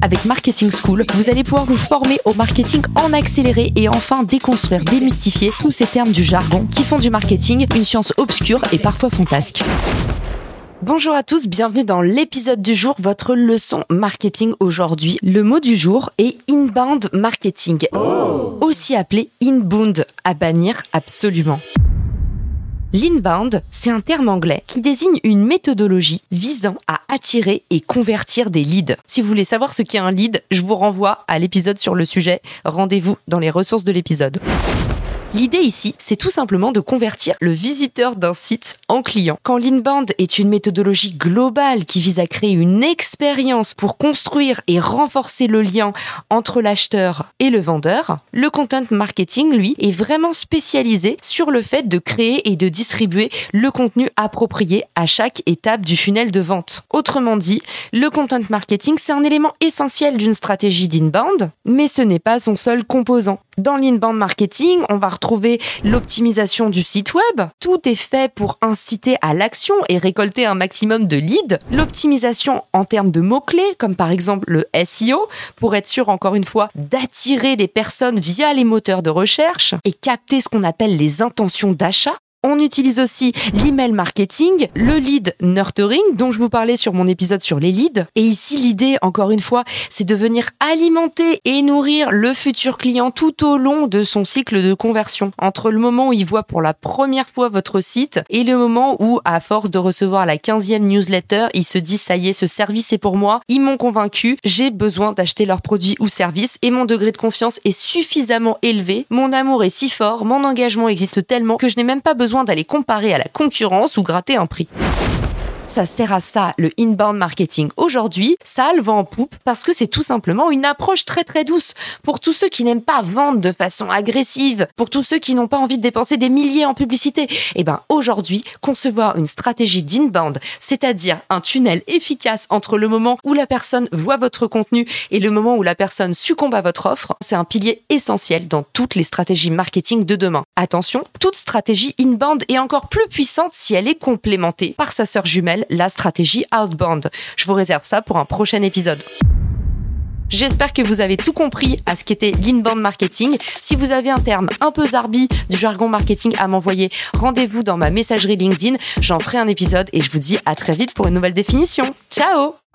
Avec Marketing School, vous allez pouvoir vous former au marketing en accéléré et enfin déconstruire, démystifier tous ces termes du jargon qui font du marketing une science obscure et parfois fantasque. Bonjour à tous, bienvenue dans l'épisode du jour, votre leçon marketing aujourd'hui. Le mot du jour est inbound marketing, aussi appelé inbound, à bannir absolument. L'inbound, c'est un terme anglais qui désigne une méthodologie visant à attirer et convertir des leads. Si vous voulez savoir ce qu'est un lead, je vous renvoie à l'épisode sur le sujet. Rendez-vous dans les ressources de l'épisode. L'idée ici, c'est tout simplement de convertir le visiteur d'un site en client. Quand l'inbound est une méthodologie globale qui vise à créer une expérience pour construire et renforcer le lien entre l'acheteur et le vendeur, le content marketing, lui, est vraiment spécialisé sur le fait de créer et de distribuer le contenu approprié à chaque étape du funnel de vente. Autrement dit, le content marketing, c'est un élément essentiel d'une stratégie d'inbound, mais ce n'est pas son seul composant. Dans l'inbound marketing, on va retrouver l'optimisation du site web. Tout est fait pour inciter à l'action et récolter un maximum de leads. L'optimisation en termes de mots-clés, comme par exemple le SEO, pour être sûr encore une fois d'attirer des personnes via les moteurs de recherche et capter ce qu'on appelle les intentions d'achat. On utilise aussi l'email marketing, le lead nurturing dont je vous parlais sur mon épisode sur les leads. Et ici, l'idée, encore une fois, c'est de venir alimenter et nourrir le futur client tout au long de son cycle de conversion. Entre le moment où il voit pour la première fois votre site et le moment où, à force de recevoir la 15e newsletter, il se dit, ça y est, ce service est pour moi, ils m'ont convaincu, j'ai besoin d'acheter leurs produits ou services et mon degré de confiance est suffisamment élevé, mon amour est si fort, mon engagement existe tellement que je n'ai même pas besoin d'aller comparer à la concurrence ou gratter un prix ça sert à ça, le inbound marketing. Aujourd'hui, ça le vent en poupe parce que c'est tout simplement une approche très très douce pour tous ceux qui n'aiment pas vendre de façon agressive, pour tous ceux qui n'ont pas envie de dépenser des milliers en publicité. Eh ben, aujourd'hui, concevoir une stratégie d'inbound, c'est-à-dire un tunnel efficace entre le moment où la personne voit votre contenu et le moment où la personne succombe à votre offre, c'est un pilier essentiel dans toutes les stratégies marketing de demain. Attention, toute stratégie inbound est encore plus puissante si elle est complémentée par sa sœur jumelle la stratégie outbound. Je vous réserve ça pour un prochain épisode. J'espère que vous avez tout compris à ce qu'était l'inbound marketing. Si vous avez un terme un peu zarbi du jargon marketing à m'envoyer, rendez-vous dans ma messagerie LinkedIn. J'en ferai un épisode et je vous dis à très vite pour une nouvelle définition. Ciao